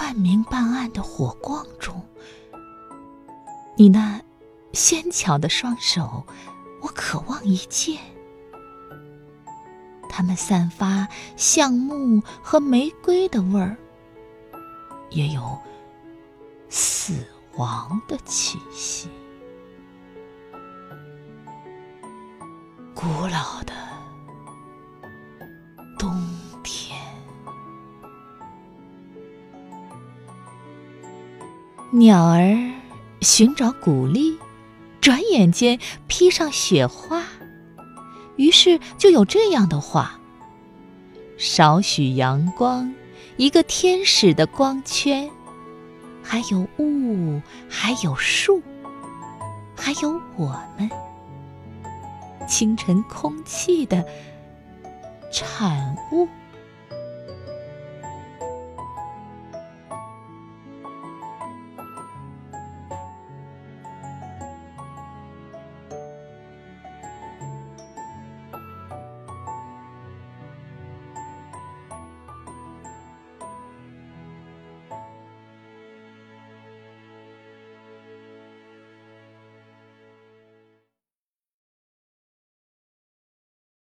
半明半暗的火光中，你那纤巧的双手，我渴望一见。它们散发橡木和玫瑰的味儿，也有死亡的气息。古老的冬鸟儿寻找谷粒，转眼间披上雪花。于是就有这样的话：少许阳光，一个天使的光圈，还有雾，还有树，还有我们，清晨空气的产物。